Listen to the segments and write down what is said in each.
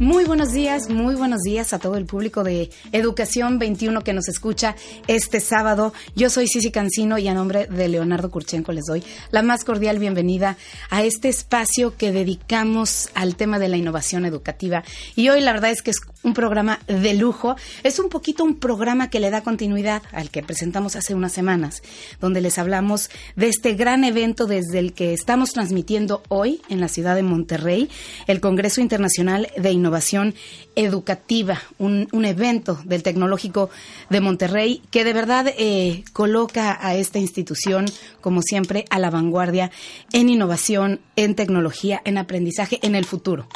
Muy buenos días, muy buenos días a todo el público de Educación 21 que nos escucha este sábado. Yo soy Cici Cancino y a nombre de Leonardo Kurchenko les doy la más cordial bienvenida a este espacio que dedicamos al tema de la innovación educativa. Y hoy la verdad es que es un programa de lujo. Es un poquito un programa que le da continuidad al que presentamos hace unas semanas, donde les hablamos de este gran evento desde el que estamos transmitiendo hoy en la ciudad de Monterrey, el Congreso Internacional de Innovación educativa, un, evento del Tecnológico de Monterrey que de verdad eh, coloca a esta institución, como siempre, a la vanguardia en innovación, en tecnología, en aprendizaje, en el futuro.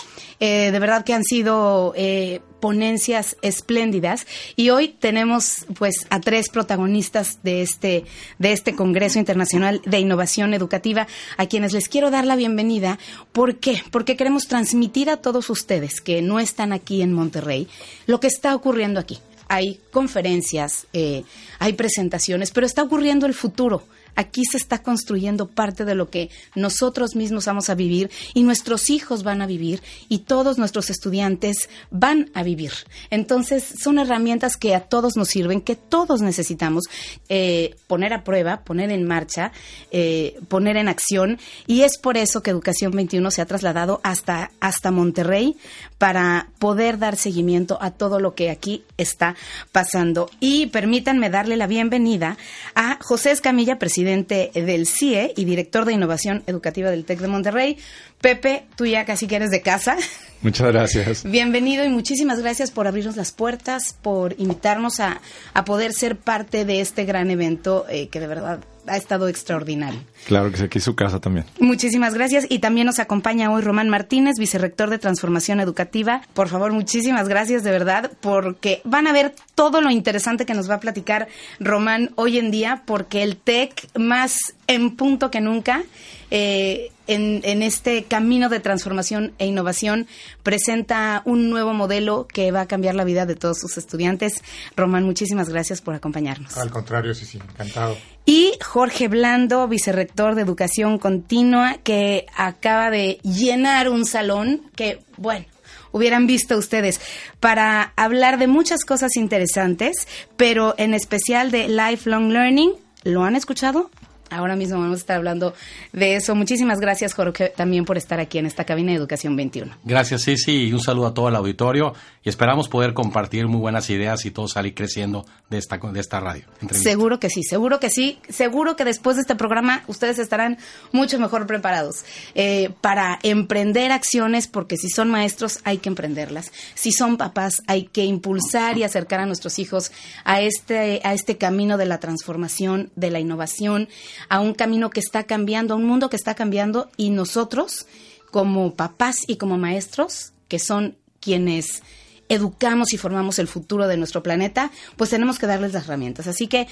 Eh, de verdad que han sido eh, ponencias espléndidas y hoy tenemos pues a tres protagonistas de este de este Congreso Internacional de Innovación Educativa a quienes les quiero dar la bienvenida. ¿Por qué? Porque queremos transmitir a todos ustedes que no están aquí en Monterrey lo que está ocurriendo aquí. Hay conferencias, eh, hay presentaciones, pero está ocurriendo el futuro Aquí se está construyendo parte de lo que nosotros mismos vamos a vivir y nuestros hijos van a vivir y todos nuestros estudiantes van a vivir. Entonces, son herramientas que a todos nos sirven, que todos necesitamos eh, poner a prueba, poner en marcha, eh, poner en acción. Y es por eso que Educación 21 se ha trasladado hasta, hasta Monterrey para poder dar seguimiento a todo lo que aquí está pasando. Y permítanme darle la bienvenida a José Escamilla, presidente presidente del CIE y director de innovación educativa del TEC de Monterrey. Pepe, tú ya casi que eres de casa. Muchas gracias. Bienvenido y muchísimas gracias por abrirnos las puertas, por invitarnos a, poder ser parte de este gran evento eh, que de verdad ha estado extraordinario. Claro que sí, aquí su casa también. Muchísimas gracias. Y también nos acompaña hoy Román Martínez, vicerrector de Transformación Educativa. Por favor, muchísimas gracias de verdad, porque van a ver todo lo interesante que nos va a platicar Román hoy en día, porque el TEC más en punto que nunca eh, en, este camino de transformación e innovación presenta un nuevo modelo que va a cambiar la vida de todos sus estudiantes. Román, muchísimas gracias por acompañarnos. Al contrario, sí, sí, encantado. Y Jorge Blando, vicerrector de Educación Continua, que acaba de llenar un salón que, bueno, hubieran visto ustedes para hablar de muchas cosas interesantes, pero en especial de lifelong learning. ¿Lo han escuchado? Ahora mismo vamos a estar hablando de eso. Muchísimas gracias, Jorge, también por estar aquí en esta cabina de Educación 21. Gracias, sí, sí, y un saludo a todo el auditorio y esperamos poder compartir muy buenas ideas y todo salir creciendo de esta, de esta radio. Seguro que sí, seguro que sí. Seguro que después de este programa ustedes estarán mucho mejor preparados eh, para emprender acciones, porque si son maestros hay que emprenderlas. Si son papás hay que impulsar y acercar a nuestros hijos a este, a este camino de la transformación, de la innovación, a un camino que está cambiando, a un mundo que está cambiando y nosotros como papás y como maestros, que son quienes educamos y formamos el futuro de nuestro planeta, pues tenemos que darles las herramientas. Así que,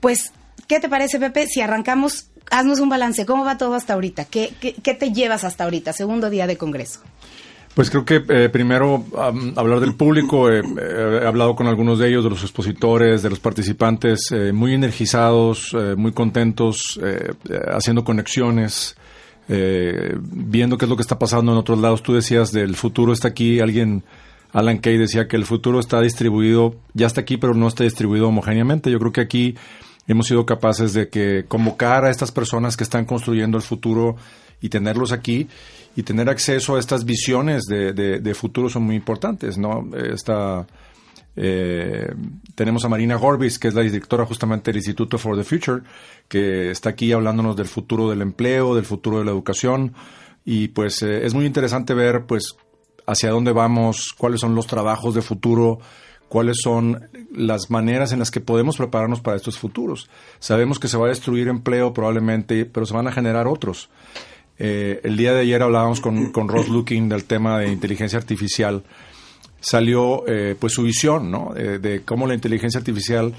pues, ¿qué te parece, Pepe? Si arrancamos, haznos un balance. ¿Cómo va todo hasta ahorita? ¿Qué, qué, te llevas hasta ahorita, segundo día de Congreso? Pues creo que eh, primero hablar del público, eh, he hablado con algunos de ellos, de los expositores, de los participantes, eh, muy energizados, muy contentos, haciendo conexiones, viendo qué es lo que está pasando en otros lados. Tú decías del futuro está aquí, alguien Alan Kay decía que el futuro está distribuido, ya está aquí, pero no está distribuido homogéneamente. Yo creo que aquí hemos sido capaces de que convocar a estas personas que están construyendo el futuro y tenerlos aquí y tener acceso a estas visiones de, de, futuro son muy importantes, ¿no? Esta, eh, tenemos a Marina Gorbis, que es la directora justamente del Instituto for the Future, que está aquí hablándonos del futuro del empleo, del futuro de la educación, y pues eh, es muy interesante ver pues hacia dónde vamos, cuáles son los trabajos de futuro, cuáles son las maneras en las que podemos prepararnos para estos futuros. Sabemos que se va a destruir empleo probablemente, pero se van a generar otros. Eh, el día de ayer hablábamos con, con Ross Looking del tema de inteligencia artificial. Salió eh, pues su visión ¿no? de cómo la inteligencia artificial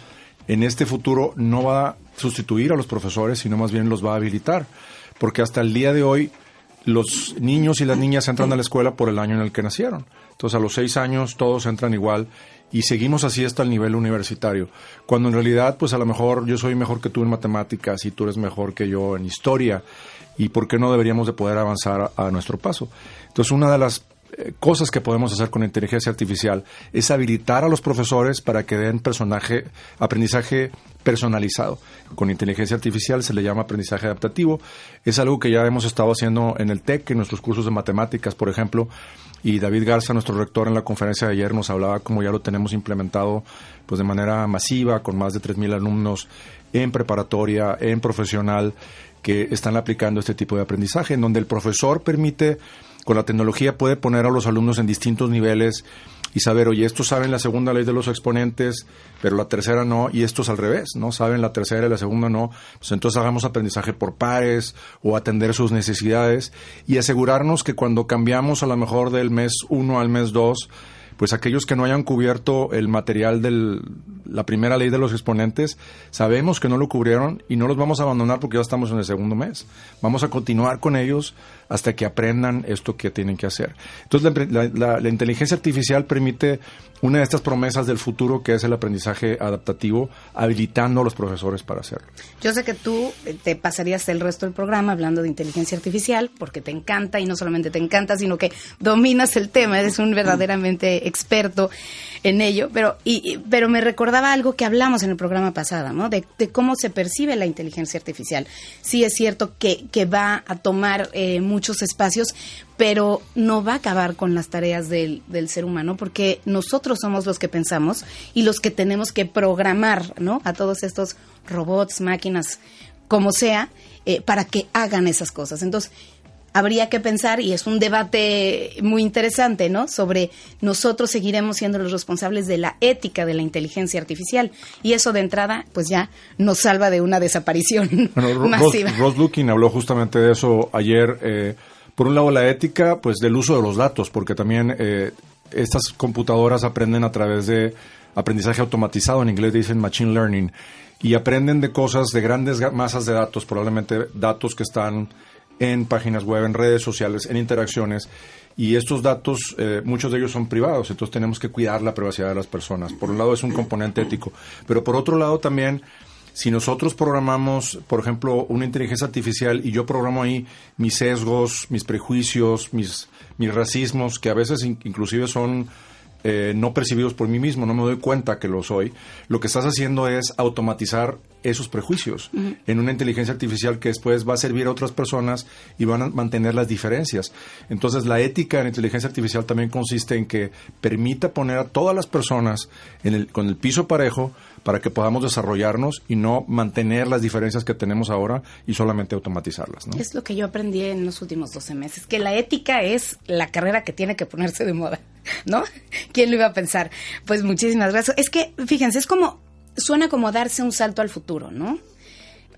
en este futuro no va sustituir a los profesores, sino más bien los va a habilitar. Porque hasta el día de hoy los niños y las niñas entran a la escuela por el año en el que nacieron. Entonces a los seis años todos entran igual y seguimos así hasta el nivel universitario. Cuando en realidad, pues a lo mejor yo soy mejor que tú en matemáticas y tú eres mejor que yo en historia. ¿Y por qué no deberíamos de poder avanzar a, nuestro paso? Entonces una de las eh, cosas que podemos hacer con inteligencia artificial es habilitar a los profesores para que den personaje, aprendizaje personalizado. Con inteligencia artificial se le llama aprendizaje adaptativo. Es algo que ya hemos estado haciendo en el TEC, en nuestros cursos de matemáticas, por ejemplo. Y David Garza, nuestro rector, en la conferencia de ayer nos hablaba como ya lo tenemos implementado pues de manera masiva, con más de 3.000 alumnos en preparatoria, en profesional, que están aplicando este tipo de aprendizaje, en donde el profesor permite con la tecnología puede poner a los alumnos en distintos niveles y saber, oye, estos saben la segunda ley de los exponentes, pero la tercera no, y estos al revés, ¿no? Saben la tercera y la segunda no. Pues entonces hagamos aprendizaje por pares o atender sus necesidades y asegurarnos que cuando cambiamos a lo mejor del mes uno al mes dos, pues aquellos que no hayan cubierto el material de la primera ley de los exponentes, sabemos que no lo cubrieron y no los vamos a abandonar porque ya estamos en el segundo mes. Vamos a continuar con ellos hasta que aprendan esto que tienen que hacer. Entonces, la, inteligencia artificial permite una de estas promesas del futuro que es el aprendizaje adaptativo, habilitando a los profesores para hacerlo. Yo sé que tú eh, te pasarías el resto del programa hablando de inteligencia artificial porque te encanta y no solamente te encanta, sino que dominas el tema, eres un verdaderamente experto en ello, pero, y, pero me recordaba algo que hablamos en el programa pasado, ¿no? De, cómo se percibe la inteligencia artificial. Sí es cierto que, va a tomar eh, muchos espacios, pero no va a acabar con las tareas del, del, ser humano, porque nosotros somos los que pensamos y los que tenemos que programar, ¿no? A todos estos robots, máquinas, como sea, eh, para que hagan esas cosas. Entonces, habría que pensar, y es un debate muy interesante, ¿no? Sobre nosotros seguiremos siendo los responsables de la ética de la inteligencia artificial. Y eso de entrada, pues ya nos salva de una desaparición masiva. Ross, Ross habló justamente de eso ayer. Eh, por un lado, la ética, pues del uso de los datos, porque también eh, estas computadoras aprenden a través de aprendizaje automatizado, en inglés dicen machine learning, y aprenden de cosas, de grandes masas de datos, probablemente datos que están en páginas web, en redes sociales, en interacciones. Y estos datos, eh, muchos de ellos son privados, entonces tenemos que cuidar la privacidad de las personas. Por un lado es un componente ético, pero por otro lado también, si nosotros programamos, por ejemplo, una inteligencia artificial y yo programo ahí mis sesgos, mis prejuicios, mis, mis racismos, que a veces inclusive son eh, no percibidos por mí mismo, no me doy cuenta que lo soy, lo que estás haciendo es automatizar esos prejuicios en una inteligencia artificial que después va a servir a otras personas y van a mantener las diferencias. Entonces la ética en inteligencia artificial también consiste en que permita poner a todas las personas en el, con el piso parejo para que podamos desarrollarnos y no mantener las diferencias que tenemos ahora y solamente automatizarlas. Es lo que yo aprendí en los últimos 12 meses, que la ética es la carrera que tiene que ponerse de moda, ¿no? ¿Quién lo iba a pensar? Pues muchísimas gracias. Es que, fíjense, es como, suena como darse un salto al futuro, ¿no?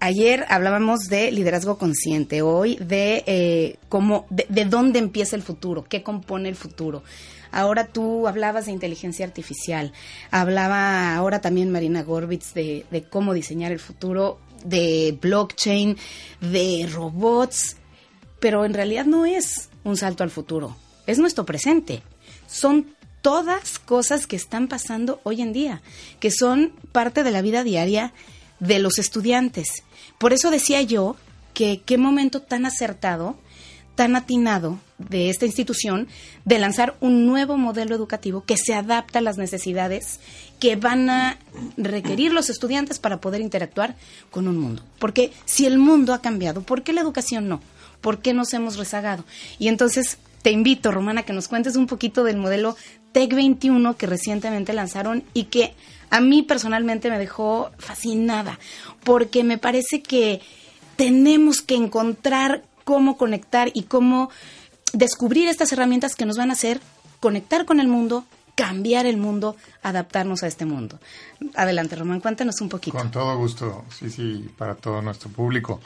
Ayer hablábamos de liderazgo consciente, hoy de eh, cómo, de dónde empieza el futuro, qué compone el futuro. Ahora tú hablabas de inteligencia artificial, hablaba ahora también Marina Gorbitz de, de cómo diseñar el futuro, de blockchain, de robots, pero en realidad no es un salto al futuro, es nuestro presente. Son todas cosas que están pasando hoy en día, que son parte de la vida diaria de los estudiantes. Por eso decía yo que qué momento tan acertado tan atinado de esta institución de lanzar un nuevo modelo educativo que se adapta a las necesidades que van a requerir los estudiantes para poder interactuar con un mundo. Porque si el mundo ha cambiado, ¿por qué la educación no? ¿Por qué nos hemos rezagado? Y entonces te invito, Romana, que nos cuentes un poquito del modelo TEC 21 que recientemente lanzaron y que a mí personalmente me dejó fascinada, porque me parece que tenemos que encontrar cómo conectar y cómo descubrir estas herramientas que nos van a hacer conectar con el mundo, cambiar el mundo, adaptarnos a este mundo. Adelante, Román, cuéntanos un poquito. Con todo gusto, sí, sí, para todo nuestro público.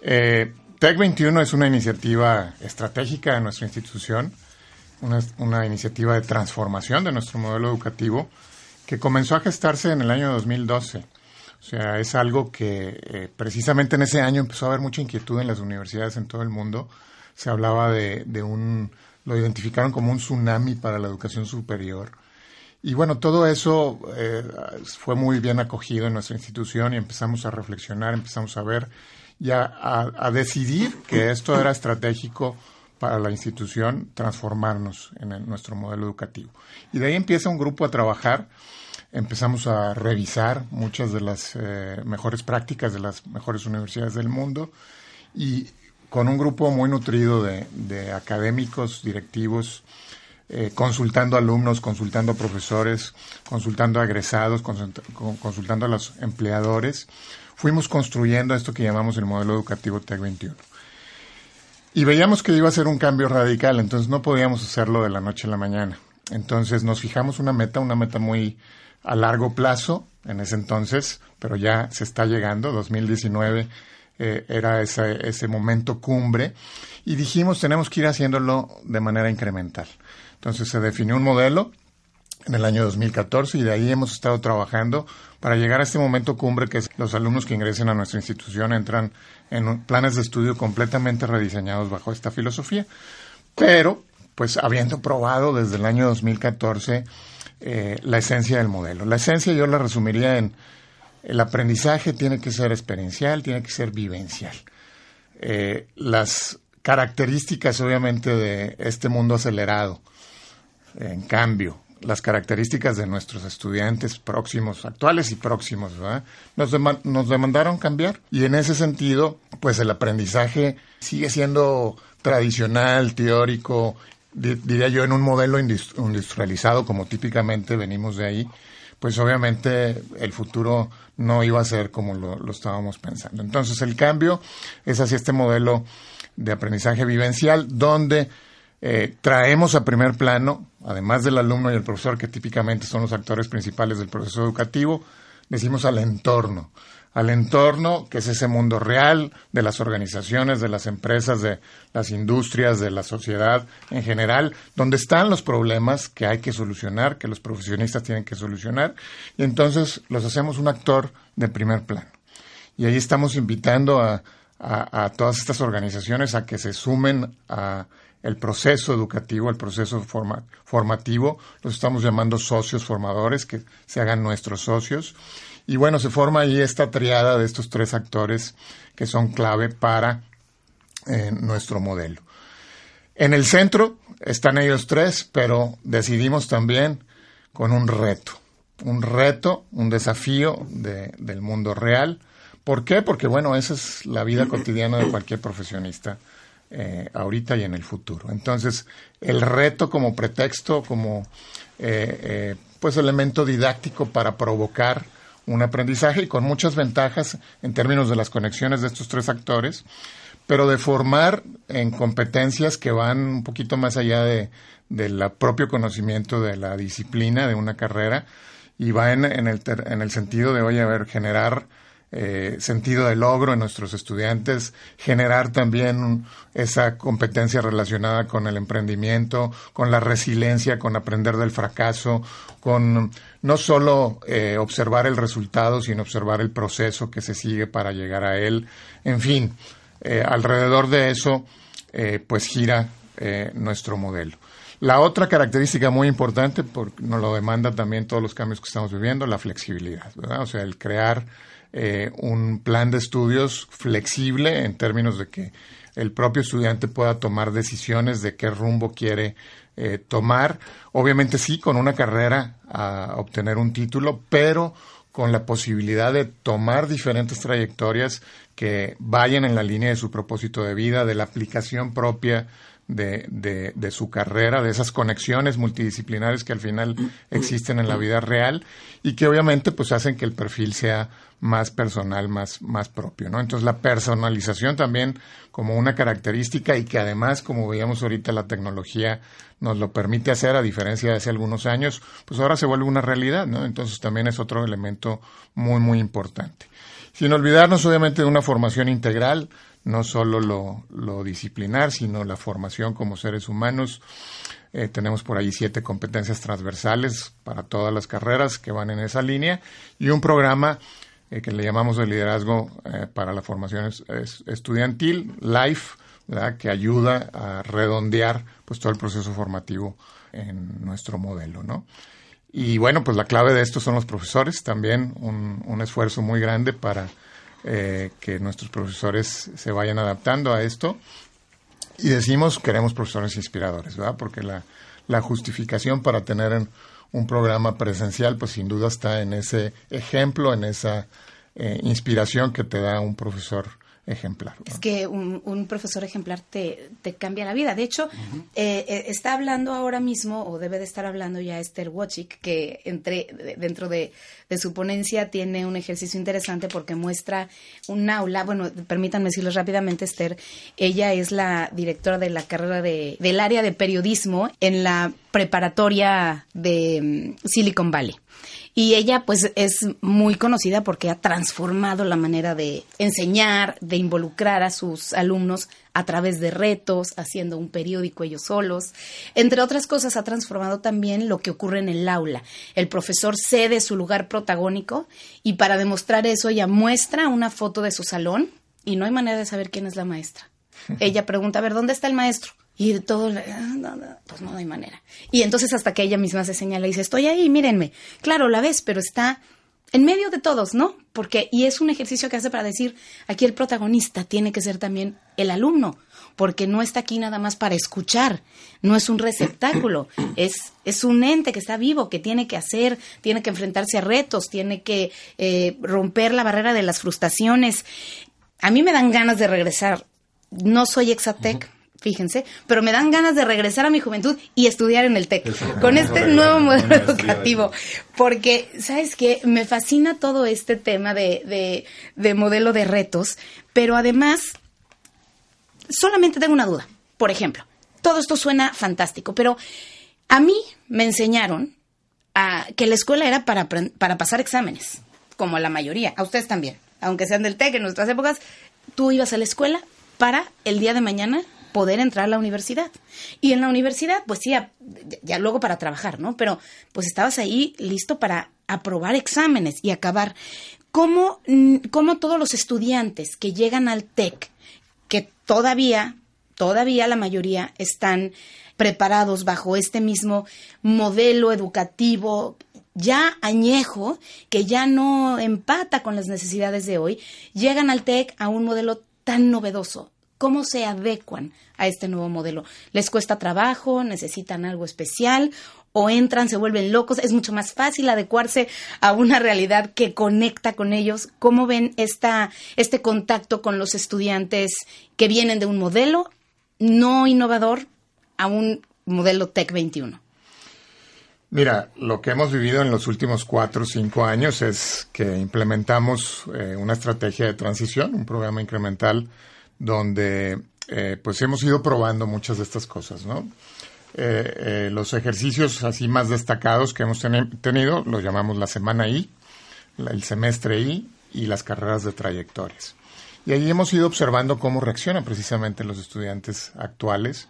Eh, TEC 21 es una iniciativa estratégica de nuestra institución, una, una, iniciativa de transformación de nuestro modelo educativo que comenzó a gestarse en el año 2012 O sea, es algo que eh, precisamente en ese año empezó a haber mucha inquietud en las universidades en todo el mundo. Se hablaba de, de un, lo identificaron como un tsunami para la educación superior. Y bueno, todo eso eh, fue muy bien acogido en nuestra institución y empezamos a reflexionar, empezamos a ver y a, decidir que esto era estratégico para la institución transformarnos en nuestro modelo educativo. Y de ahí empieza un grupo a trabajar empezamos a revisar muchas de las eh, mejores prácticas de las mejores universidades del mundo y con un grupo muy nutrido de, académicos, directivos, eh, consultando alumnos, consultando profesores, consultando a egresados, consultando a los empleadores, fuimos construyendo esto que llamamos el modelo educativo TEC 21. Y veíamos que iba a ser un cambio radical, entonces no podíamos hacerlo de la noche a la mañana. Entonces nos fijamos una meta, una meta muy a largo plazo en ese entonces, pero ya se está llegando, 2019 eh, era ese, ese momento cumbre, y dijimos tenemos que ir haciéndolo de manera incremental. Entonces se definió un modelo en el año 2014 y de ahí hemos estado trabajando para llegar a este momento cumbre que es los alumnos que ingresen a nuestra institución entran en planes de estudio completamente rediseñados bajo esta filosofía. Pero, pues habiendo probado desde el año 2014 eh, la esencia del modelo. La esencia yo la resumiría en el aprendizaje tiene que ser experiencial, tiene que ser vivencial. Eh, las características obviamente de este mundo acelerado, en cambio, las características de nuestros estudiantes próximos, actuales y próximos, Nos, nos demandaron cambiar y en ese sentido, pues el aprendizaje sigue siendo tradicional, teórico diría yo, en un modelo industrializado como típicamente venimos de ahí, pues obviamente el futuro no iba a ser como lo, estábamos pensando. Entonces el cambio es hacia este modelo de aprendizaje vivencial donde eh, traemos a primer plano, además del alumno y el profesor, que típicamente son los actores principales del proceso educativo, decimos al entorno al entorno, que es ese mundo real de las organizaciones, de las empresas, de las industrias, de la sociedad en general, donde están los problemas que hay que solucionar, que los profesionistas tienen que solucionar, y entonces los hacemos un actor de primer plano. Y ahí estamos invitando a, todas estas organizaciones a que se sumen a el proceso educativo, el proceso formativo, los estamos llamando socios formadores, que se hagan nuestros socios, y bueno, se forma ahí esta triada de estos tres actores que son clave para eh, nuestro modelo. En el centro están ellos tres, pero decidimos también con un reto, un reto, un desafío del mundo real. ¿Por qué? Porque bueno, esa es la vida cotidiana de cualquier profesionista eh, ahorita y en el futuro. Entonces, el reto como pretexto, como eh, pues elemento didáctico para provocar un aprendizaje y con muchas ventajas en términos de las conexiones de estos tres actores, pero de formar en competencias que van un poquito más allá de, del propio conocimiento de la disciplina de una carrera y va en, el, en el sentido de, oye, a ver, generar eh, sentido de logro en nuestros estudiantes, generar también esa competencia relacionada con el emprendimiento, con la resiliencia, con aprender del fracaso, con no solo eh, observar el resultado, sino observar el proceso que se sigue para llegar a él. En fin, eh, alrededor de eso, pues gira nuestro modelo. La otra característica muy importante, porque nos lo demanda también todos los cambios que estamos viviendo, la flexibilidad, O sea, el crear eh, un plan de estudios flexible en términos de que el propio estudiante pueda tomar decisiones de qué rumbo quiere eh, tomar. Obviamente sí, con una carrera a obtener un título, pero con la posibilidad de tomar diferentes trayectorias que vayan en la línea de su propósito de vida, de la aplicación propia de, de, de, su carrera, de esas conexiones multidisciplinares que al final existen en la vida real y que obviamente pues hacen que el perfil sea más personal, más, más propio, ¿no? Entonces la personalización también como una característica y que además, como veíamos ahorita, la tecnología nos lo permite hacer a diferencia de hace algunos años, pues ahora se vuelve una realidad, ¿no? Entonces también es otro elemento muy, muy importante. Sin olvidarnos obviamente de una formación integral, no solo lo, disciplinar, sino la formación como seres humanos. Eh, tenemos por ahí siete competencias transversales para todas las carreras que van en esa línea y un programa eh, que le llamamos de liderazgo para la formación estudiantil, LIFE, que ayuda a redondear pues todo el proceso formativo en nuestro modelo, ¿no? Y bueno, pues la clave de esto son los profesores, también un esfuerzo muy grande para eh, que nuestros profesores se vayan adaptando a esto. Y decimos, queremos profesores inspiradores, ¿verdad? Porque la, la justificación para tener un programa presencial, pues sin duda está en ese ejemplo, en esa eh, inspiración que te da un profesor ejemplar. Es que un, profesor ejemplar te, cambia la vida. De hecho, eh, eh, está hablando ahora mismo, o debe de estar hablando ya Esther Wachik, que entre, dentro de, su ponencia tiene un ejercicio interesante porque muestra un aula. Bueno, permítanme decirles rápidamente, Esther, ella es la directora de la carrera de, del área de periodismo en la preparatoria de mm, Silicon Valley. Y ella pues es muy conocida porque ha transformado la manera de enseñar, de involucrar a sus alumnos a través de retos, haciendo un periódico ellos solos. Entre otras cosas, ha transformado también lo que ocurre en el aula. El profesor cede su lugar protagónico y para demostrar eso ella muestra una foto de su salón y no hay manera de saber quién es la maestra. Ella pregunta, a ver, ¿dónde está el maestro? Y todo, ah, pues no hay manera. Y entonces hasta que ella misma se señala y dice, estoy ahí, mírenme. Claro, la ves, pero está en medio de todos, ¿no? Porque, y es un ejercicio que hace para decir, aquí el protagonista tiene que ser también el alumno, porque no está aquí nada más para escuchar, no es un receptáculo, es, es un ente que está vivo, que tiene que hacer, tiene que enfrentarse a retos, tiene que eh, romper la barrera de las frustraciones. A mí me dan ganas de regresar. No soy exatec fíjense, pero me dan ganas de regresar a mi juventud y estudiar en el TEC con este nuevo modelo educativo. Porque, ¿sabes qué? Me fascina todo este tema de, de, modelo de retos, pero además, solamente tengo una duda. Por ejemplo, todo esto suena fantástico, pero a mí me enseñaron a, que la escuela era para, para pasar exámenes, como la mayoría, a ustedes también, aunque sean del TEC en nuestras épocas, tú ibas a la escuela para el día de mañana poder entrar a la universidad. Y en la universidad, pues sí, ya, luego para trabajar, ¿no? Pero pues estabas ahí listo para aprobar exámenes y acabar. ¿Cómo, cómo todos los estudiantes que llegan al TEC, que todavía, todavía la mayoría están preparados bajo este mismo modelo educativo ya añejo, que ya no empata con las necesidades de hoy, llegan al TEC a un modelo tan novedoso, ¿Cómo se adecuan a este nuevo modelo? ¿Les cuesta trabajo? ¿Necesitan algo especial? ¿O entran, se vuelven locos? ¿Es mucho más fácil adecuarse a una realidad que conecta con ellos? ¿Cómo ven esta, este contacto con los estudiantes que vienen de un modelo no innovador a un modelo Tech 21? Mira, lo que hemos vivido en los últimos cuatro o cinco años es que implementamos eh, una estrategia de transición, un programa incremental donde eh, pues hemos ido probando muchas de estas cosas, ¿no? Eh, eh, los ejercicios así más destacados que hemos tenido los llamamos la semana I, el semestre I y las carreras de trayectorias. Y ahí hemos ido observando cómo reaccionan precisamente los estudiantes actuales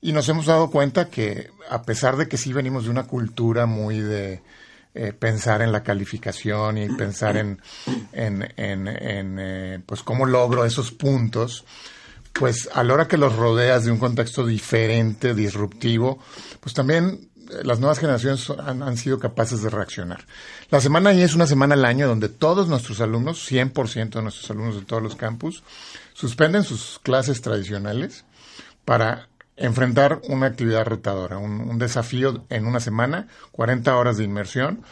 y nos hemos dado cuenta que a pesar de que sí venimos de una cultura muy de eh, pensar en la calificación y pensar en, en, en, eh, pues cómo logro esos puntos, pues a la hora que los rodeas de un contexto diferente, disruptivo, pues también eh, las nuevas generaciones han, han, sido capaces de reaccionar. La semana es una semana al año donde todos nuestros alumnos, 100% de nuestros alumnos de todos los campus, suspenden sus clases tradicionales para enfrentar una actividad retadora, un, desafío en una semana, 40 horas de inmersión,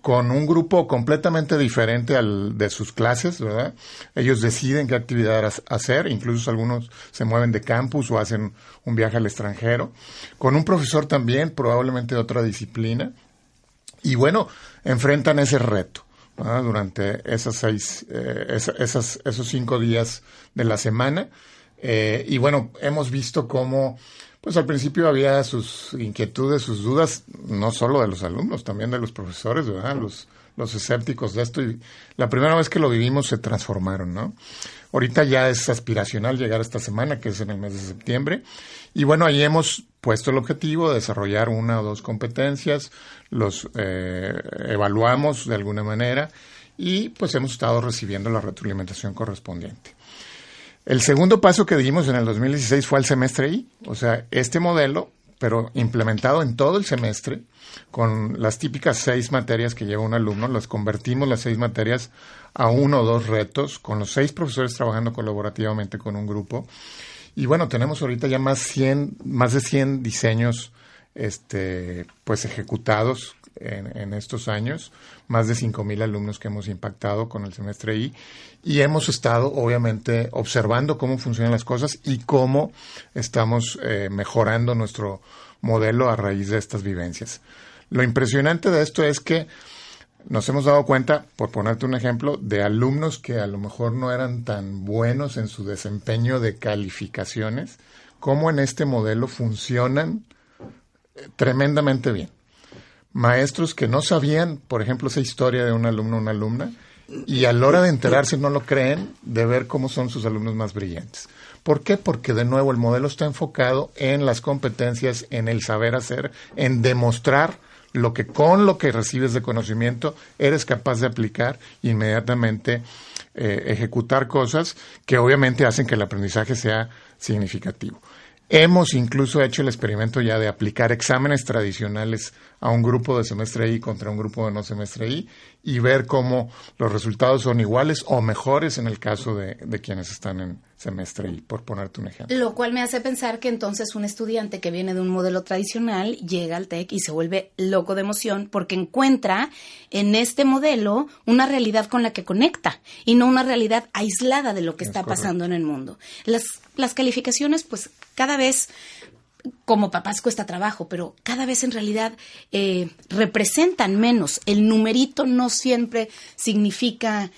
con un grupo completamente diferente al de sus clases, ¿verdad? Ellos deciden qué actividad hacer, incluso algunos se mueven de campus o hacen un viaje al extranjero, con un profesor también, probablemente de otra disciplina, y bueno, enfrentan ese reto. durante esas seis, eh, esos cinco días de la semana eh, y bueno, hemos visto cómo, pues al principio había sus inquietudes, sus dudas, no solo de los alumnos, también de los profesores, ¿verdad? Los, los escépticos de esto. Y la primera vez que lo vivimos se transformaron, ¿no? Ahorita ya es aspiracional llegar esta semana, que es en el mes de septiembre. Y bueno, ahí hemos puesto el objetivo de desarrollar una o dos competencias, los eh, evaluamos de alguna manera y pues hemos estado recibiendo la retroalimentación correspondiente. El segundo paso que dimos en el 2016 fue al semestre I, o sea, este modelo, pero implementado en todo el semestre, con las típicas seis materias que lleva un alumno, las convertimos las seis materias a uno o dos retos, con los seis profesores trabajando colaborativamente con un grupo. Y bueno, tenemos ahorita ya más, 100, más de 100 diseños este, pues ejecutados en, estos años, más de 5.000 alumnos que hemos impactado con el semestre I y hemos estado obviamente observando cómo funcionan las cosas y cómo estamos eh, mejorando nuestro modelo a raíz de estas vivencias. Lo impresionante de esto es que nos hemos dado cuenta, por ponerte un ejemplo, de alumnos que a lo mejor no eran tan buenos en su desempeño de calificaciones, cómo en este modelo funcionan eh, tremendamente bien maestros que no sabían, por ejemplo, esa historia de un alumno o una alumna, y a la hora de enterarse no lo creen de ver cómo son sus alumnos más brillantes. ¿Por qué? Porque de nuevo el modelo está enfocado en las competencias, en el saber hacer, en demostrar lo que con lo que recibes de conocimiento eres capaz de aplicar inmediatamente eh, ejecutar cosas que obviamente hacen que el aprendizaje sea significativo. Hemos incluso hecho el experimento ya de aplicar exámenes tradicionales a un grupo de semestre I contra un grupo de no semestre I y ver cómo los resultados son iguales o mejores en el caso de, quienes están en semestre I, por ponerte un ejemplo. Lo cual me hace pensar que entonces un estudiante que viene de un modelo tradicional llega al TEC y se vuelve loco de emoción porque encuentra en este modelo una realidad con la que conecta y no una realidad aislada de lo que está pasando en el mundo. Las, las calificaciones, pues cada vez como papás cuesta trabajo, pero cada vez en realidad eh, representan menos. El numerito no siempre significa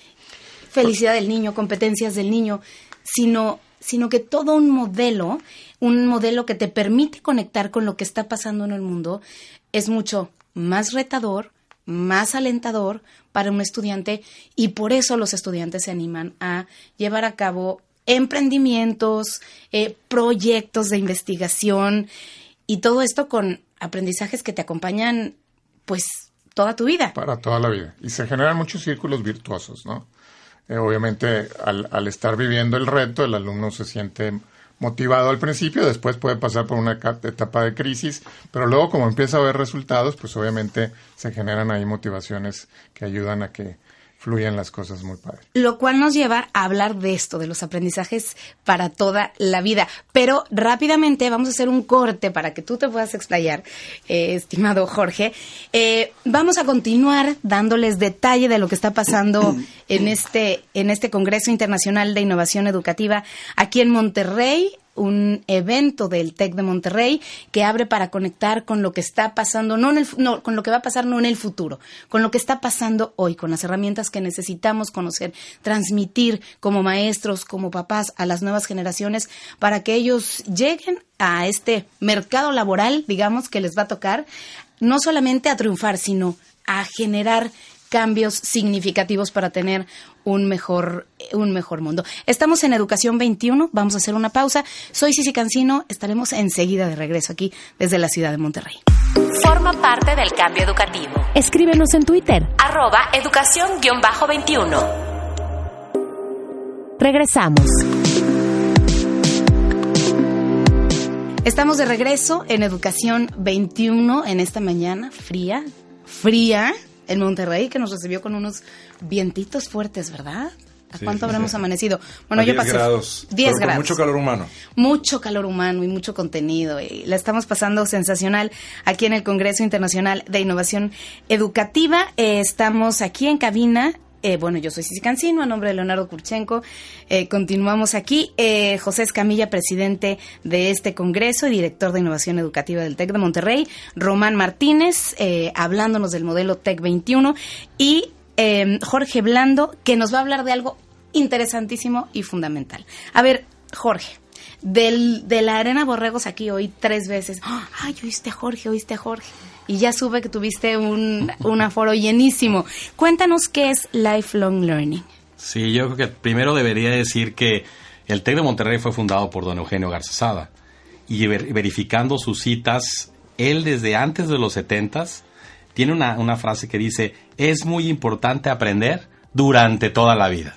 felicidad del niño, competencias del niño, sino, sino que todo un modelo, un modelo que te permite conectar con lo que está pasando en el mundo, es mucho más retador, más alentador para un estudiante y por eso los estudiantes se animan a llevar a cabo emprendimientos, eh, proyectos de investigación y todo esto con aprendizajes que te acompañan pues toda tu vida. Para toda la vida. Y se generan muchos círculos virtuosos, ¿no? Eh, obviamente al, al, estar viviendo el reto, el alumno se siente motivado al principio, después puede pasar por una etapa de crisis, pero luego como empieza a ver resultados, pues obviamente se generan ahí motivaciones que ayudan a que fluyen las cosas muy padre. Lo cual nos lleva a hablar de esto, de los aprendizajes para toda la vida. Pero rápidamente vamos a hacer un corte para que tú te puedas explayar, eh, estimado Jorge. Eh, vamos a continuar dándoles detalle de lo que está pasando en este, en este Congreso Internacional de Innovación Educativa aquí en Monterrey un evento del TEC de Monterrey que abre para conectar con lo que está pasando, no, en el, no, con lo que va a pasar no en el futuro, con lo que está pasando hoy, con las herramientas que necesitamos conocer, transmitir como maestros, como papás a las nuevas generaciones para que ellos lleguen a este mercado laboral, digamos, que les va a tocar, no solamente a triunfar, sino a generar cambios significativos para tener un mejor, un mejor mundo. Estamos en Educación 21, vamos a hacer una pausa. Soy Cici Cancino, estaremos enseguida de regreso aquí desde la ciudad de Monterrey. Forma parte del cambio educativo. Escríbenos en Twitter. Arroba educación-21. Regresamos. Estamos de regreso en Educación 21 en esta mañana fría, fría, en Monterrey, que nos recibió con unos vientitos fuertes, ¿verdad? ¿A cuánto habremos amanecido? Bueno, yo pasé. grados. 10 grados. mucho calor humano. Mucho calor humano y mucho contenido. Y la estamos pasando sensacional aquí en el Congreso Internacional de Innovación Educativa. Eh, estamos aquí en cabina eh, bueno, yo soy Cici Cancino, a nombre de Leonardo Kurchenko. Eh, continuamos aquí. Eh, José Escamilla, presidente de este congreso y director de innovación educativa del TEC de Monterrey. Román Martínez, hablándonos del modelo TEC 21. Y Jorge Blando, que nos va a hablar de algo interesantísimo y fundamental. A ver, Jorge. Del, de la Arena Borregos aquí hoy tres veces. Ay, oíste Jorge, oíste Jorge y ya supe que tuviste un, un aforo llenísimo. Cuéntanos qué es Lifelong Learning. Sí, yo creo que primero debería decir que el TEC de Monterrey fue fundado por don Eugenio Garzazada y verificando sus citas, él desde antes de los 70 tiene una, una frase que dice, es muy importante aprender durante toda la vida.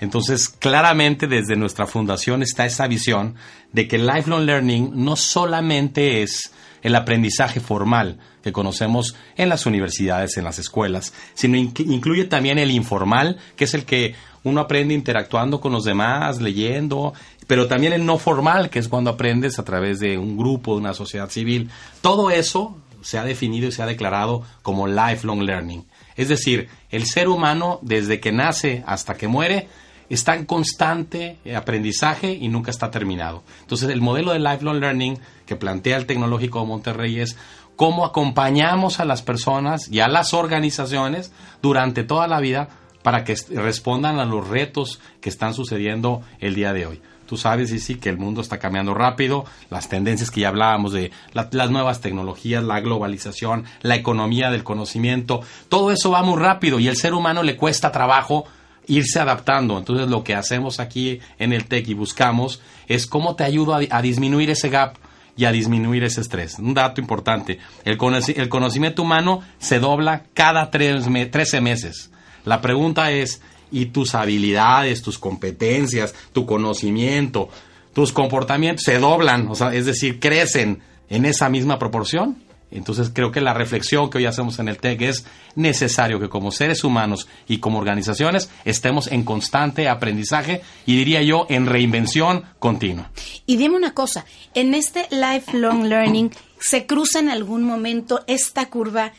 Entonces, claramente desde nuestra fundación está esa visión de que lifelong learning no solamente es el aprendizaje formal que conocemos en las universidades, en las escuelas, sino incluye también el informal, que es el que uno aprende interactuando con los demás, leyendo, pero también el no formal, que es cuando aprendes a través de un grupo, de una sociedad civil. Todo eso se ha definido y se ha declarado como lifelong learning. Es decir, el ser humano desde que nace hasta que muere está en constante aprendizaje y nunca está terminado. Entonces, el modelo de lifelong learning que plantea el Tecnológico de Monterrey es cómo acompañamos a las personas y a las organizaciones durante toda la vida para que respondan a los retos que están sucediendo el día de hoy. Tú sabes, sí, sí, que el mundo está cambiando rápido, las tendencias que ya hablábamos de las nuevas tecnologías, la globalización, la economía del conocimiento, todo eso va muy rápido y el ser humano le cuesta trabajo irse adaptando. Entonces lo que hacemos aquí en el TEC y buscamos es cómo te ayudo a, disminuir ese gap y a disminuir ese estrés. Un dato importante, el, conocimiento humano se dobla cada tres 13 meses. La pregunta es, ¿y tus habilidades, tus competencias, tu conocimiento, tus comportamientos se doblan? O sea, es decir, crecen en esa misma proporción. Entonces creo que la reflexión que hoy hacemos en el TEC es necesario que como seres humanos y como organizaciones estemos en constante aprendizaje y diría yo en reinvención continua. Y dime una cosa, en este lifelong learning se cruza en algún momento esta curva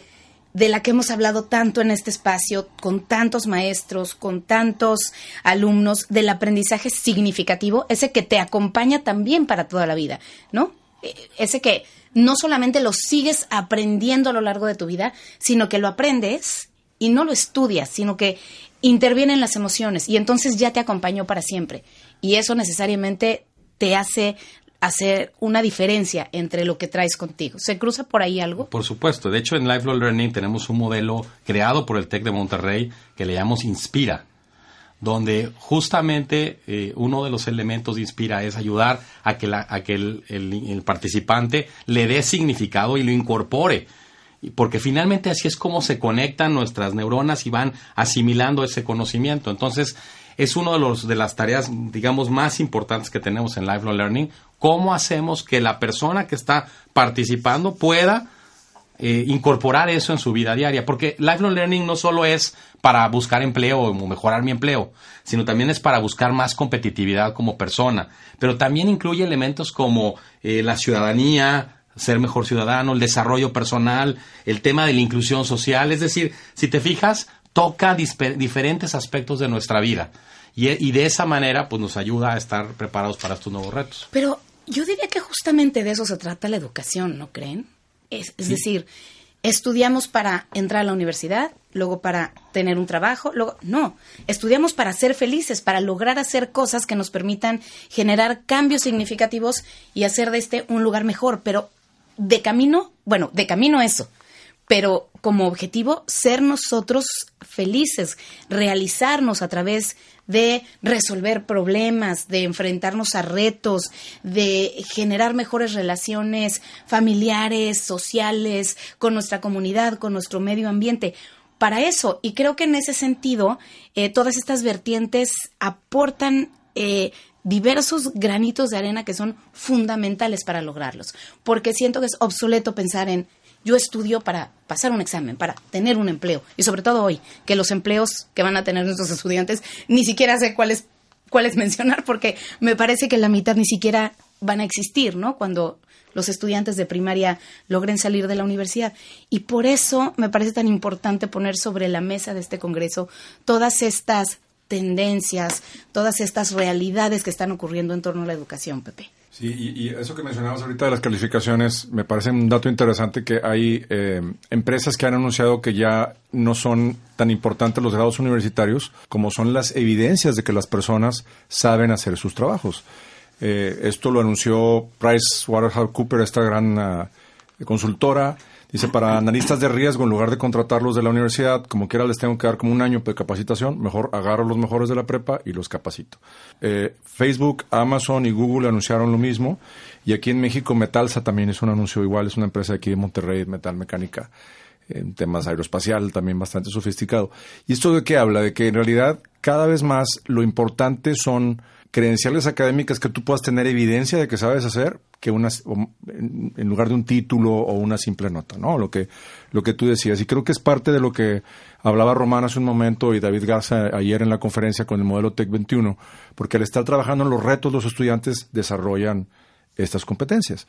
de la que hemos hablado tanto en este espacio, con tantos maestros, con tantos alumnos, del aprendizaje significativo, ese que te acompaña también para toda la vida, ¿no? E, ese que no solamente lo sigues aprendiendo a lo largo de tu vida, sino que lo aprendes y no lo estudias, sino que intervienen las emociones y entonces ya te acompañó para siempre. Y eso necesariamente te hace hacer una diferencia entre lo que traes contigo. ¿Se cruza por ahí algo? Por supuesto. De hecho, en Lifelong Learning tenemos un modelo creado por el TEC de Monterrey que le llamamos Inspira donde justamente eh, uno de los elementos de Inspira es ayudar a que, la, que el, participante le dé significado y lo incorpore. Porque finalmente así es como se conectan nuestras neuronas y van asimilando ese conocimiento. Entonces, es una de, los, de las tareas, digamos, más importantes que tenemos en Lifelong Learning. ¿Cómo hacemos que la persona que está participando pueda eh, incorporar eso en su vida diaria, porque lifelong learning no solo es para buscar empleo o mejorar mi empleo, sino también es para buscar más competitividad como persona, pero también incluye elementos como eh, la ciudadanía, ser mejor ciudadano, el desarrollo personal, el tema de la inclusión social, es decir, si te fijas, toca diferentes aspectos de nuestra vida. Y, y, de esa manera, pues nos ayuda a estar preparados para estos nuevos retos. Pero yo diría que justamente de eso se trata la educación, ¿no creen? Es, decir, estudiamos para entrar a la universidad, luego para tener un trabajo, luego no, estudiamos para ser felices, para lograr hacer cosas que nos permitan generar cambios significativos y hacer de este un lugar mejor, pero de camino, bueno, de camino eso, pero como objetivo ser nosotros felices, realizarnos a través de resolver problemas, de enfrentarnos a retos, de generar mejores relaciones familiares, sociales, con nuestra comunidad, con nuestro medio ambiente. Para eso, y creo que en ese sentido, eh, todas estas vertientes aportan eh, diversos granitos de arena que son fundamentales para lograrlos, porque siento que es obsoleto pensar en yo estudio para pasar un examen, para tener un empleo. Y sobre todo hoy, que los empleos que van a tener nuestros estudiantes, ni siquiera sé cuáles cuáles mencionar, porque me parece que la mitad ni siquiera van a existir, ¿no? Cuando los estudiantes de primaria logren salir de la universidad. Y por eso me parece tan importante poner sobre la mesa de este Congreso todas estas tendencias, todas estas realidades que están ocurriendo en torno a la educación, Pepe. Sí, y, eso que mencionabas ahorita de las calificaciones, me parece un dato interesante que hay eh, empresas que han anunciado que ya no son tan importantes los grados universitarios como son las evidencias de que las personas saben hacer sus trabajos. Eh, esto lo anunció Price Waterhouse Cooper, esta gran ah, consultora. Dice, para analistas de riesgo, en lugar de contratarlos de la universidad, como quiera les tengo que dar como un año de capacitación, mejor agarro los mejores de la prepa y los capacito. Eh, Facebook, Amazon y Google anunciaron lo mismo. Y aquí en México, Metalsa también es un anuncio igual, es una empresa aquí de Monterrey, metal mecánica. en temas aeroespacial también bastante sofisticado. ¿Y esto de qué habla? De que en realidad cada vez más lo importante son credenciales académicas que tú puedas tener evidencia de que sabes hacer que unas en lugar de un título o una simple nota, ¿no? Lo que lo que tú decías y creo que es parte de lo que hablaba Román hace un momento y David Garza ayer en la conferencia con el modelo Tech 21, porque al estar trabajando en los retos los estudiantes desarrollan estas competencias.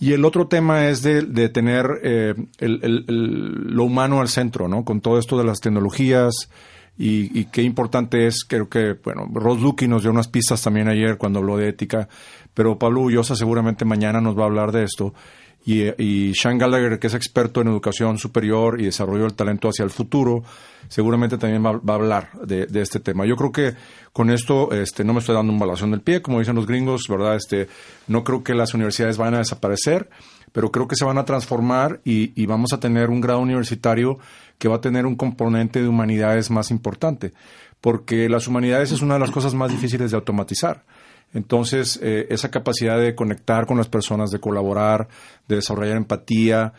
Y el otro tema es de, de tener eh, lo humano al centro, ¿no? Con todo esto de las tecnologías, y, qué importante es, creo que, bueno, Ross Lucky nos dio unas pistas también ayer cuando habló de ética, pero Pablo Ullosa seguramente mañana nos va a hablar de esto. Y, y Sean Gallagher, que es experto en educación superior y desarrollo del talento hacia el futuro, seguramente también va, a hablar de, este tema. Yo creo que con esto este, no me estoy dando un balazón del pie, como dicen los gringos, ¿verdad? Este, no creo que las universidades vayan a desaparecer, pero creo que se van a transformar y, y vamos a tener un grado universitario que va a tener un componente de humanidades más importante, porque las humanidades es una de las cosas más difíciles de automatizar. Entonces, eh, esa capacidad de conectar con las personas, de colaborar, de desarrollar empatía,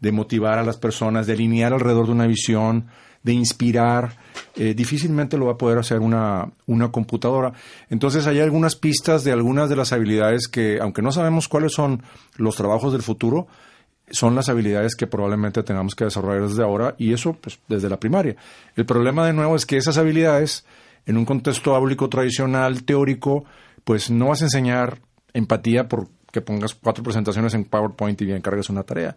de motivar a las personas, de alinear alrededor de una visión, de inspirar, eh, difícilmente lo va a poder hacer una, una computadora. Entonces hay algunas pistas de algunas de las habilidades que, aunque no sabemos cuáles son los trabajos del futuro, son las habilidades que probablemente tengamos que desarrollar desde ahora y eso pues desde la primaria. El problema de nuevo es que esas habilidades en un contexto áulico tradicional, teórico, pues no vas a enseñar empatía por que pongas cuatro presentaciones en PowerPoint y encargues una tarea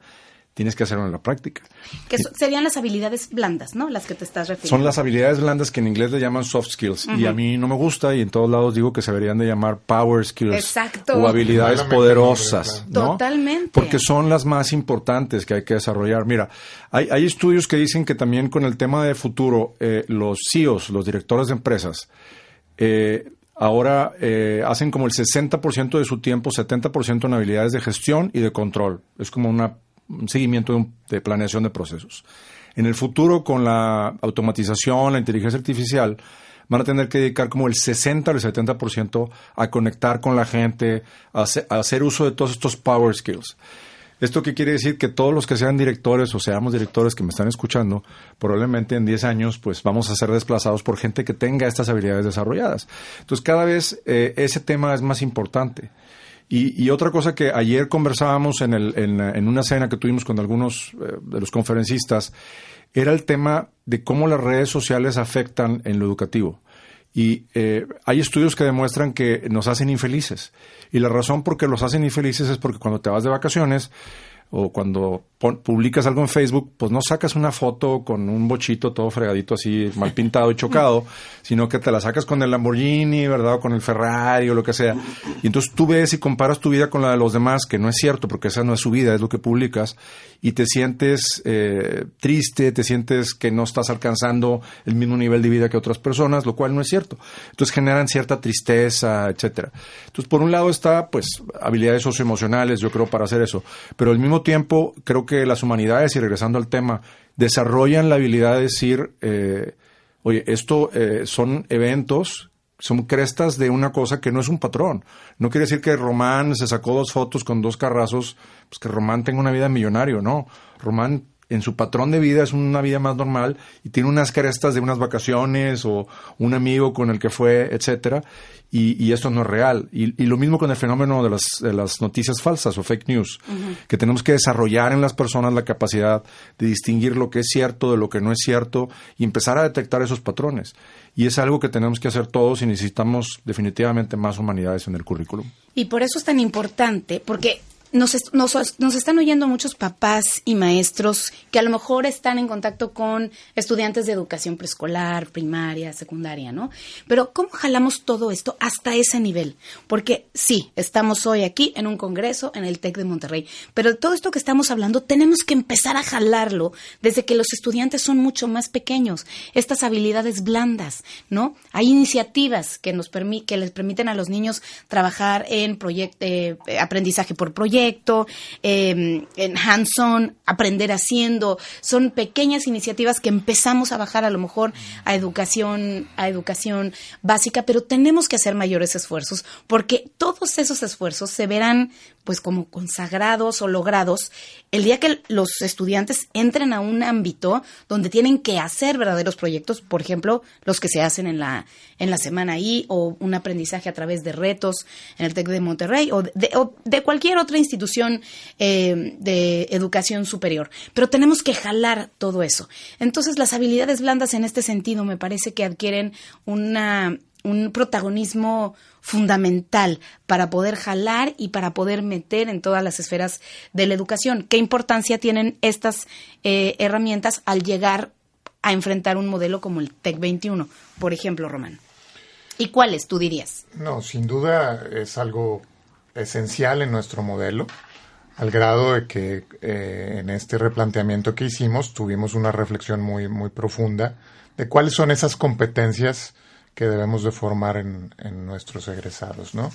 tienes que hacerlo en la práctica. Que serían las habilidades blandas, ¿no? Las que te estás refiriendo. Son las habilidades blandas que en inglés le llaman soft skills. Y a mí no me gusta y en todos lados digo que se deberían de llamar power skills. Exacto. O habilidades poderosas. ¿no? Totalmente. Porque son las más importantes que hay que desarrollar. Mira, hay, hay estudios que dicen que también con el tema de futuro, eh, los CEOs, los directores de empresas, eh, ahora eh, hacen como el 60% de su tiempo, 70% en habilidades de gestión y de control. Es como una un seguimiento de, planeación de procesos. En el futuro, con la automatización, la inteligencia artificial, van a tener que dedicar como el 60 al 70% a conectar con la gente, a hacer, uso de todos estos power skills. ¿Esto qué quiere decir? Que todos los que sean directores o seamos directores que me están escuchando, probablemente en 10 años, pues vamos a ser desplazados por gente que tenga estas habilidades desarrolladas. Entonces, cada vez eh, ese tema es más importante. Y, otra cosa que ayer conversábamos en, el, en, una cena que tuvimos con algunos eh, de los conferencistas, era el tema de cómo las redes sociales afectan en lo educativo. Y eh, hay estudios que demuestran que nos hacen infelices. Y la razón por qué los hacen infelices es porque cuando te vas de vacaciones, o cuando publicas algo en Facebook, pues no sacas una foto con un bochito todo fregadito así, mal pintado y chocado, sino que te la sacas con el Lamborghini, ¿verdad? O con el Ferrari o lo que sea. Y entonces tú ves y comparas tu vida con la de los demás, que no es cierto, porque esa no es su vida, es lo que publicas, y te sientes eh, triste, te sientes que no estás alcanzando el mismo nivel de vida que otras personas, lo cual no es cierto. Entonces generan cierta tristeza, etcétera. Entonces, por un lado está, pues, habilidades socioemocionales, yo creo, para hacer eso. Pero al mismo tiempo, creo que las humanidades, y regresando al tema, desarrollan la habilidad de decir, eh, oye, esto eh, son eventos, son crestas de una cosa que no es un patrón. No quiere decir que Román se sacó dos fotos con dos carrazos, pues que Román tenga una vida millonario, no. Román en su patrón de vida es una vida más normal y tiene unas crestas de unas vacaciones o un amigo con el que fue, etcétera, y, esto no es real. Y, lo mismo con el fenómeno de las, de las noticias falsas o fake news, que tenemos que desarrollar en las personas la capacidad de distinguir lo que es cierto de lo que no es cierto y empezar a detectar esos patrones. Y es algo que tenemos que hacer todos y necesitamos definitivamente más humanidades en el currículum. Y por eso es tan importante, porque nos, nos, están oyendo muchos papás y maestros que a lo mejor están en contacto con estudiantes de educación preescolar, primaria, secundaria, ¿no? Pero ¿cómo jalamos todo esto hasta ese nivel? Porque sí, estamos hoy aquí en un congreso en el TEC de Monterrey, pero todo esto que estamos hablando tenemos que empezar a jalarlo desde que los estudiantes son mucho más pequeños, estas habilidades blandas, ¿no? Hay iniciativas que nos que les permiten a los niños trabajar en eh, aprendizaje por proyecto, proyecto, em, en hands-on, aprender haciendo. Son pequeñas iniciativas que empezamos a bajar a lo mejor a educación, a educación básica, pero tenemos que hacer mayores esfuerzos porque todos esos esfuerzos se verán pues como consagrados o logrados el día que los estudiantes entren a un ámbito donde tienen que hacer verdaderos proyectos, por ejemplo, los que se hacen en la, en la semana ahí o un aprendizaje a través de retos en el TEC de Monterrey o de, cualquier otra institución eh, de educación superior. Pero tenemos que jalar todo eso. Entonces las habilidades blandas en este sentido me parece que adquieren una un protagonismo fundamental para poder jalar y para poder meter en todas las esferas de la educación. ¿Qué importancia tienen estas eh, herramientas al llegar a enfrentar un modelo como el TEC 21, por ejemplo, Román? ¿Y cuáles tú dirías? No, sin duda es algo esencial en nuestro modelo, al grado de que eh, en este replanteamiento que hicimos tuvimos una reflexión muy, muy profunda de cuáles son esas competencias que debemos de formar en, nuestros egresados, ¿no?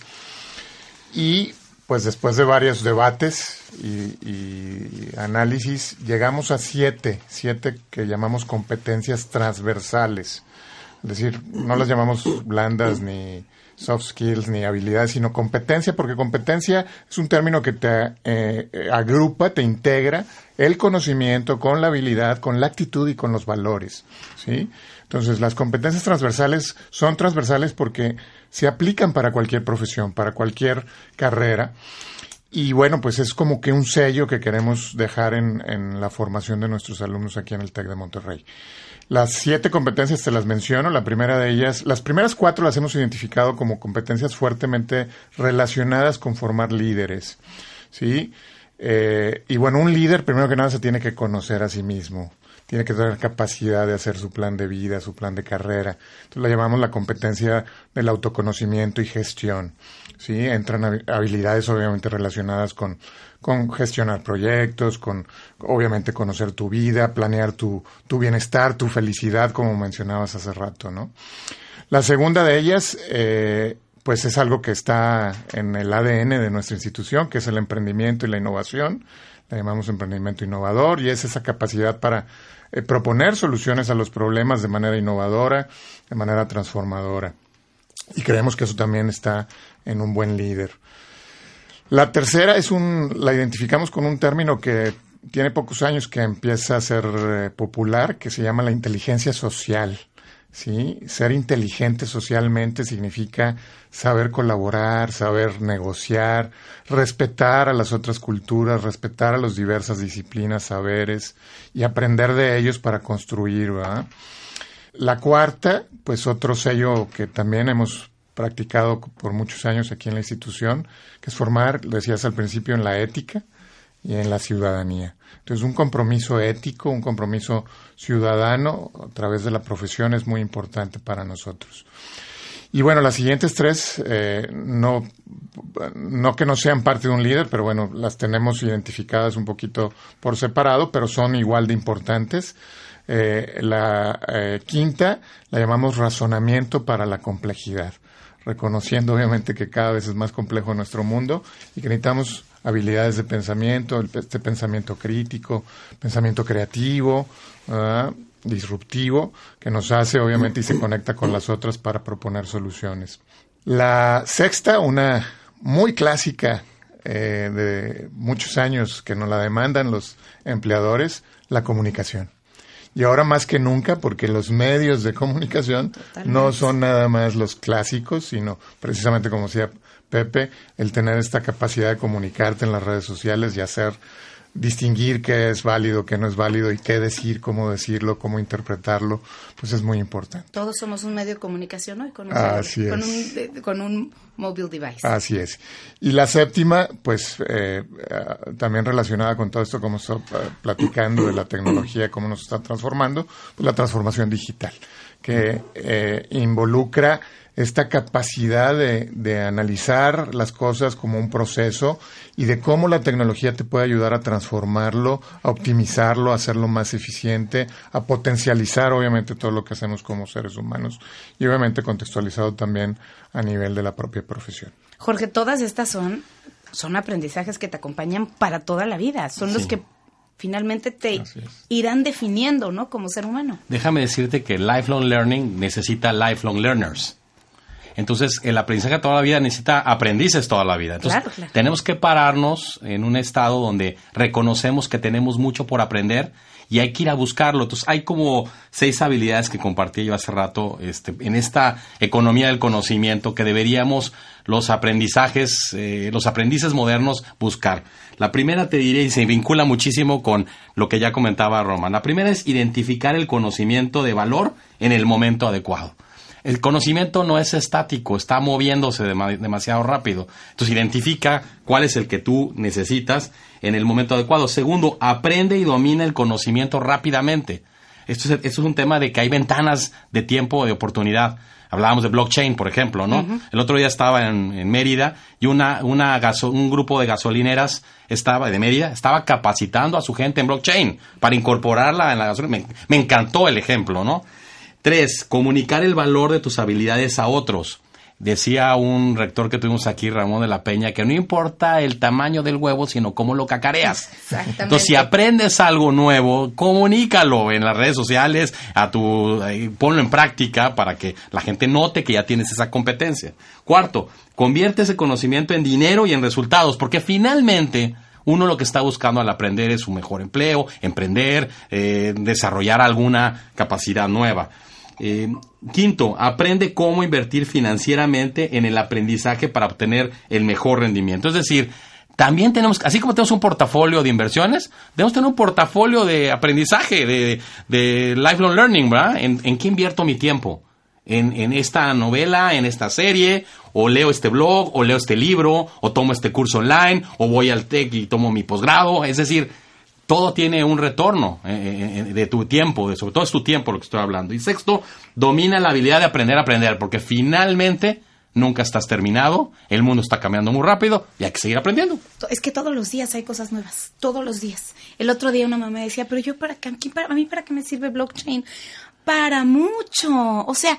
Y pues después de varios debates y, análisis, llegamos a siete, siete que llamamos competencias transversales. Es decir, no las llamamos blandas ni soft skills ni habilidades, sino competencia, porque competencia es un término que te eh, agrupa, te integra el conocimiento con la habilidad, con la actitud y con los valores, ¿sí? Entonces, las competencias transversales son transversales porque se aplican para cualquier profesión, para cualquier carrera. Y bueno, pues es como que un sello que queremos dejar en, la formación de nuestros alumnos aquí en el TEC de Monterrey. Las siete competencias te las menciono. La primera de ellas, las primeras cuatro las hemos identificado como competencias fuertemente relacionadas con formar líderes. ¿Sí? Eh, y bueno, un líder primero que nada se tiene que conocer a sí mismo tiene que tener capacidad de hacer su plan de vida, su plan de carrera. Entonces la llamamos la competencia del autoconocimiento y gestión. ¿Sí? Entran habilidades obviamente relacionadas con, con gestionar proyectos, con obviamente conocer tu vida, planear tu, tu bienestar, tu felicidad, como mencionabas hace rato. ¿no? La segunda de ellas, eh, pues es algo que está en el ADN de nuestra institución, que es el emprendimiento y la innovación. La llamamos emprendimiento innovador y es esa capacidad para eh, proponer soluciones a los problemas de manera innovadora, de manera transformadora. Y creemos que eso también está en un buen líder. La tercera es un, la identificamos con un término que tiene pocos años que empieza a ser eh, popular, que se llama la inteligencia social. ¿sí? Ser inteligente socialmente significa saber colaborar, saber negociar, respetar a las otras culturas, respetar a las diversas disciplinas, saberes y aprender de ellos para construir. La cuarta, pues otro sello que también hemos practicado por muchos años aquí en la institución, que es formar, decías al principio, en la ética y en la ciudadanía. Entonces, un compromiso ético, un compromiso ciudadano a través de la profesión es muy importante para nosotros. Y bueno, las siguientes tres, eh, no, no que no sean parte de un líder, pero bueno, las tenemos identificadas un poquito por separado, pero son igual de importantes. Eh, la eh, quinta la llamamos razonamiento para la complejidad, reconociendo obviamente que cada vez es más complejo nuestro mundo y que necesitamos habilidades de pensamiento, este pensamiento crítico, pensamiento creativo, disruptivo, que nos hace obviamente y se conecta con las otras para proponer soluciones. La sexta, una muy clásica eh, de muchos años que nos la demandan los empleadores, la comunicación. Y ahora más que nunca, porque los medios de comunicación no son nada más los clásicos, sino precisamente como decía Pepe, el tener esta capacidad de comunicarte en las redes sociales y hacer distinguir qué es válido, qué no es válido y qué decir, cómo decirlo, cómo interpretarlo, pues es muy importante. Todos somos un medio de comunicación hoy con un, con un, mobile device. Así es. Y la séptima, pues eh, eh, también relacionada con todo esto, como estoy eh, platicando de la tecnología, cómo nos está transformando, pues la transformación digital, que involucra esta capacidad de, analizar las cosas como un proceso y de cómo la tecnología te puede ayudar a transformarlo, a optimizarlo, a hacerlo más eficiente, a potencializar obviamente todo lo que hacemos como seres humanos y obviamente contextualizado también a nivel de la propia profesión. Jorge, todas estas son son aprendizajes que te acompañan para toda la vida, son los que finalmente te irán definiendo, ¿no? Como ser humano. Déjame decirte que lifelong learning necesita lifelong learners. Entonces, el aprendizaje toda la vida necesita aprendices toda la vida. Entonces, tenemos que pararnos en un estado donde reconocemos que tenemos mucho por aprender y hay que ir a buscarlo. Entonces, hay como seis habilidades que compartí yo hace rato este, en esta economía del conocimiento que deberíamos los aprendizajes, eh, los aprendices modernos buscar. La primera te diré y se vincula muchísimo con lo que ya comentaba Roman. La primera es identificar el conocimiento de valor en el momento adecuado. El conocimiento no es estático, está moviéndose demasiado rápido. Entonces identifica cuál es el que tú necesitas en el momento adecuado. Segundo, aprende y domina el conocimiento rápidamente. Esto es, esto es un tema de que hay ventanas de tiempo, de oportunidad. Hablábamos de blockchain, por ejemplo, ¿no? El otro día estaba en, Mérida y una, una un grupo de gasolineras estaba de Mérida estaba capacitando a su gente en blockchain para incorporarla en la gasolina. me encantó el ejemplo, ¿no? Tres, comunicar el valor de tus habilidades a otros. Decía un rector que tuvimos aquí, Ramón de la Peña, que no importa el tamaño del huevo, sino cómo lo cacareas. Exactamente. Entonces, si aprendes algo nuevo, comunícalo en las redes sociales, a tu, eh, ponlo en práctica para que la gente note que ya tienes esa competencia. Cuarto, convierte ese conocimiento en dinero y en resultados, porque finalmente uno lo que está buscando al aprender es un mejor empleo, emprender, eh, desarrollar alguna capacidad nueva. Eh, quinto, aprende cómo invertir financieramente en el aprendizaje para obtener el mejor rendimiento. Es decir, también tenemos, así como tenemos un portafolio de inversiones, debemos tener un portafolio de aprendizaje, de, lifelong learning, ¿verdad? ¿En, qué invierto mi tiempo? En, en, esta novela, en esta serie, o leo este blog, o leo este libro, o tomo este curso online, o voy al TEC y tomo mi posgrado. Es decir, todo tiene un retorno eh, eh, eh, de tu tiempo, sobre todo es tu tiempo lo que estoy hablando. Y sexto, domina la habilidad de aprender a aprender, porque finalmente nunca estás terminado, el mundo está cambiando muy rápido y hay que seguir aprendiendo. Es que todos los días hay cosas nuevas, todos los días. El otro día una mamá decía, pero yo para qué, a mí para qué me sirve blockchain? Para mucho. O sea,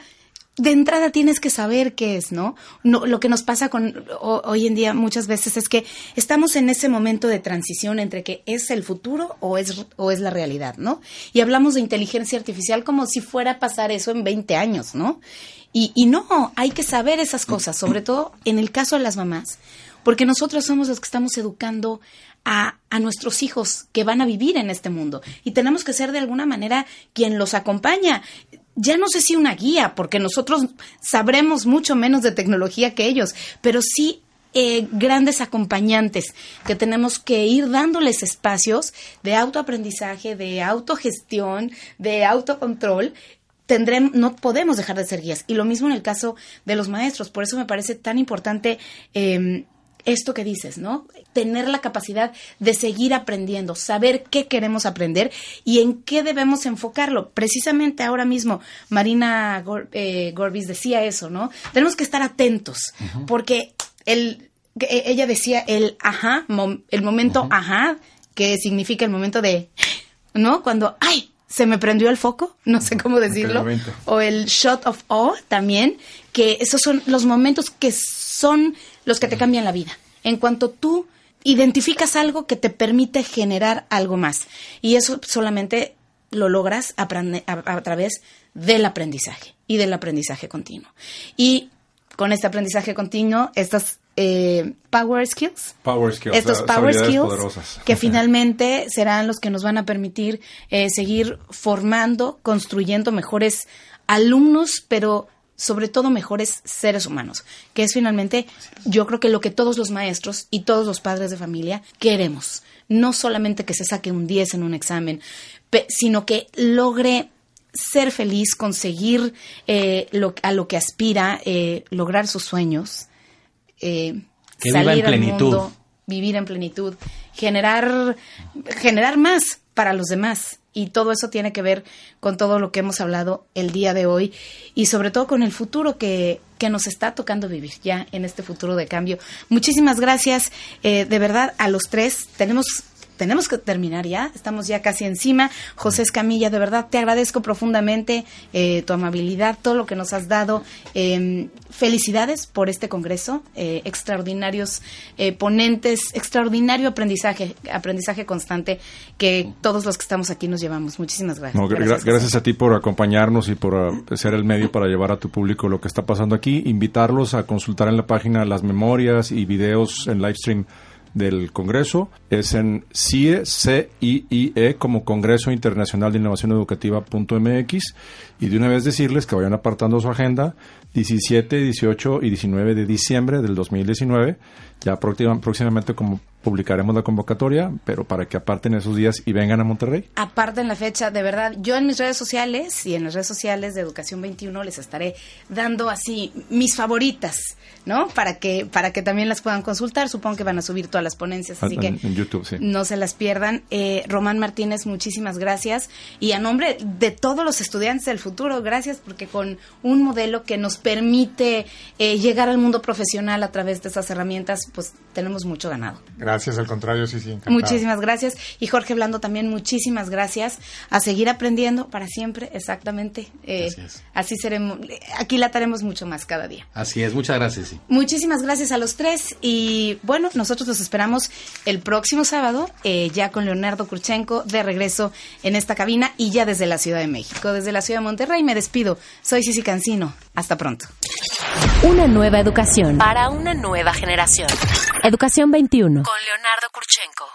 de entrada tienes que saber qué es, ¿no? lo que nos pasa con hoy en día muchas veces es que estamos en ese momento de transición entre que es el futuro o es, o es la realidad, ¿no? Y hablamos de inteligencia artificial como si fuera a pasar eso en 20 años, ¿no? Y, y no, hay que saber esas cosas, sobre todo en el caso de las mamás, porque nosotros somos los que estamos educando a, a, nuestros hijos que van a vivir en este mundo. Y tenemos que ser de alguna manera quien los acompaña ya no sé si una guía, porque nosotros sabremos mucho menos de tecnología que ellos, pero sí eh, grandes acompañantes que tenemos que ir dándoles espacios de autoaprendizaje, de autogestión, de autocontrol. Tendremos, no podemos dejar de ser guías. Y lo mismo en el caso de los maestros. Por eso me parece tan importante eh, esto que dices, ¿no? Tener la capacidad de seguir aprendiendo, saber qué queremos aprender y en qué debemos enfocarlo. Precisamente ahora mismo Marina eh, Gorbis decía eso, ¿no? Tenemos que estar atentos porque el, e, ella decía el ajá, el momento ajá, que significa el momento de, ¿no? Cuando, ay, se me prendió el foco, no sé cómo decirlo, o el shot of awe también, que esos son los momentos que son los que te cambian la vida. En cuanto tú identificas algo que te permite generar algo más. Y eso solamente lo logras a, a, través del aprendizaje y del aprendizaje continuo. Y con este aprendizaje continuo, estas eh, power skills, estos power skills que finalmente serán los que nos van a permitir eh, seguir formando, construyendo mejores alumnos, pero sobre todo mejores seres humanos, que es finalmente yo creo que lo que todos los maestros y todos los padres de familia queremos. No solamente que se saque un 10 en un examen, sino que logre ser feliz, conseguir eh, lo, a lo que aspira, eh, lograr sus sueños, eh, salir al mundo, vivir en plenitud, generar, generar más para los demás y todo eso tiene que ver con todo lo que hemos hablado el día de hoy y sobre todo con el futuro que, que nos está tocando vivir ya en este futuro de cambio. Muchísimas gracias, eh, de verdad, a los tres. Tenemos tenemos que terminar ya, estamos ya casi encima. José Escamilla, de verdad te agradezco profundamente eh, tu amabilidad, todo lo que nos has dado. Em, felicidades por este congreso, eh, extraordinarios eh, ponentes, extraordinario aprendizaje, aprendizaje constante que todos los que estamos aquí nos llevamos. Muchísimas gracias. gracias, a ti por acompañarnos y por uh, ser el medio para llevar a tu público lo que está pasando aquí. Invitarlos a consultar en la página las memorias y videos en live stream del Congreso es en CIE, C -I -I -E, como Congreso Internacional de Innovación Educativa.mx y de una vez decirles que vayan apartando su agenda 17, 18 y 19 de diciembre del 2019. Ya próximamente como publicaremos la convocatoria, pero para que aparten esos días y vengan a Monterrey. Aparten la fecha, de verdad. Yo en mis redes sociales y en las redes sociales de Educación 21 les estaré dando así mis favoritas, ¿no? Para que para que también las puedan consultar. Supongo que van a subir todas las ponencias, así que en YouTube, sí. no se las pierdan. Eh, Román Martínez, muchísimas gracias. Y a nombre de todos los estudiantes del futuro, gracias porque con un modelo que nos permite eh, llegar al mundo profesional a través de esas herramientas, pues tenemos mucho ganado. Gracias, al contrario, sí, sí. Muchísimas gracias. Y Jorge Blando también, muchísimas gracias. A seguir aprendiendo para siempre, exactamente. Eh, así seremos, aquí la haremos mucho más cada día. Así es, muchas gracias. Sí. Muchísimas gracias a los tres. Y bueno, nosotros los esperamos el próximo sábado, eh, ya con Leonardo Kurchenko de regreso en esta cabina y ya desde la Ciudad de México, desde la Ciudad de Monterrey. Me despido. Soy Cici Cancino. Hasta pronto. Una nueva educación para una nueva generación. Educación 21. Con Leonardo Kurchenko.